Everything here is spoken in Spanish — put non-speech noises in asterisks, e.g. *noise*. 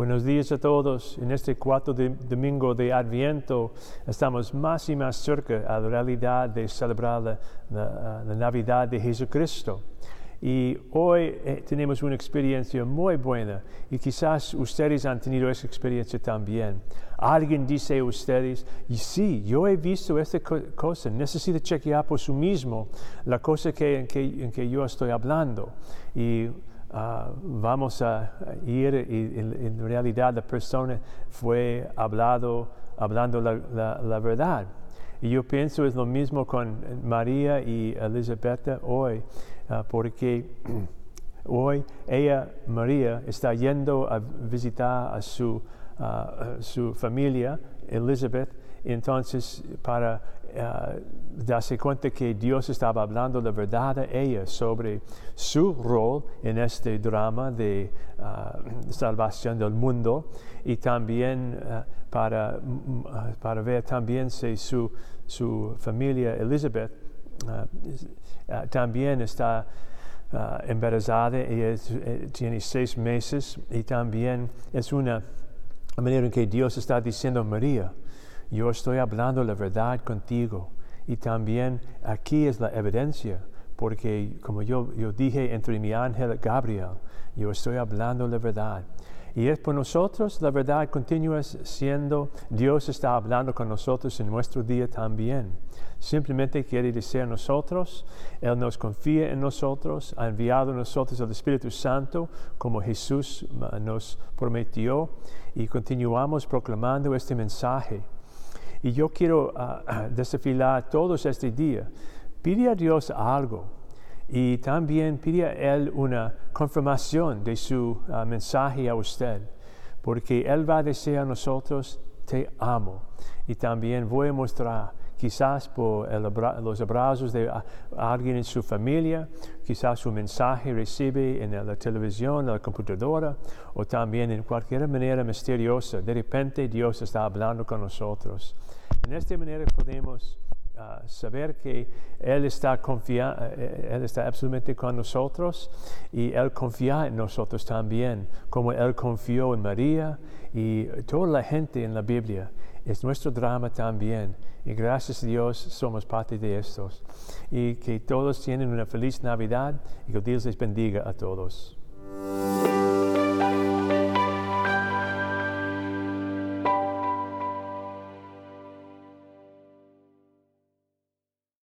Buenos días a todos. En este cuarto domingo de Adviento estamos más y más cerca a la realidad de celebrar la, la Navidad de Jesucristo. Y hoy eh, tenemos una experiencia muy buena y quizás ustedes han tenido esa experiencia también. Alguien dice a ustedes, y sí, yo he visto esta co- cosa, necesita chequear por sí mismo la cosa que, en, que, en que yo estoy hablando. Y ah, vamos a ir y en, realidad la persona fue hablado, hablando la, la- la verdad. Y yo pienso es lo mismo con María y Elizabeth hoy, ah, porque *clears throat* hoy ella, María, está yendo a visitar a su, ah, a su familia, Elizabeth, entonces para ah, darse cuenta que Dios estaba hablando la verdad a ella sobre su rol en este drama de ah, salvación del mundo. Y también ah, para, mm, ah, para ver también si su, su familia Elizabeth ah, también está embarazada, es- eh, tiene seis meses. Y también es una manera en que Dios está diciendo, María, yo estoy hablando la verdad contigo. Y también aquí es la evidencia, porque como yo, yo dije entre mi ángel Gabriel, yo estoy hablando la verdad. Y es por nosotros, la verdad continúa siendo, Dios está hablando con nosotros en nuestro día también. Simplemente quiere decir nosotros, Él nos confía en nosotros, ha enviado a nosotros el Espíritu Santo como Jesús nos prometió y continuamos proclamando este mensaje. Y yo quiero desafiar a todos este día. Pide a Dios algo y también pide a Él una confirmación de su ah, mensaje a usted, porque Él va a decir a nosotros, te amo. Y también voy a mostrar, quizás por el los abrazos de ah, alguien en su familia, quizás su mensaje recibe en la televisión, en la computadora, o también en cualquier manera misteriosa. De repente Dios está hablando con nosotros. En esta manera podemos ah, saber que Él está, confia- eh, Él está absolutamente con nosotros y Él confía en nosotros también, como Él confió en María y toda la gente en la Biblia. Es nuestro drama también y gracias a Dios somos parte de estos. Y que todos tienen una feliz Navidad y que Dios les bendiga a todos.